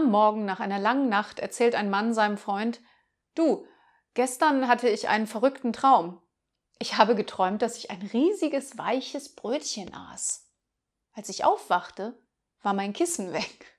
Am Morgen nach einer langen Nacht erzählt ein Mann seinem Freund Du, gestern hatte ich einen verrückten Traum. Ich habe geträumt, dass ich ein riesiges weiches Brötchen aß. Als ich aufwachte, war mein Kissen weg.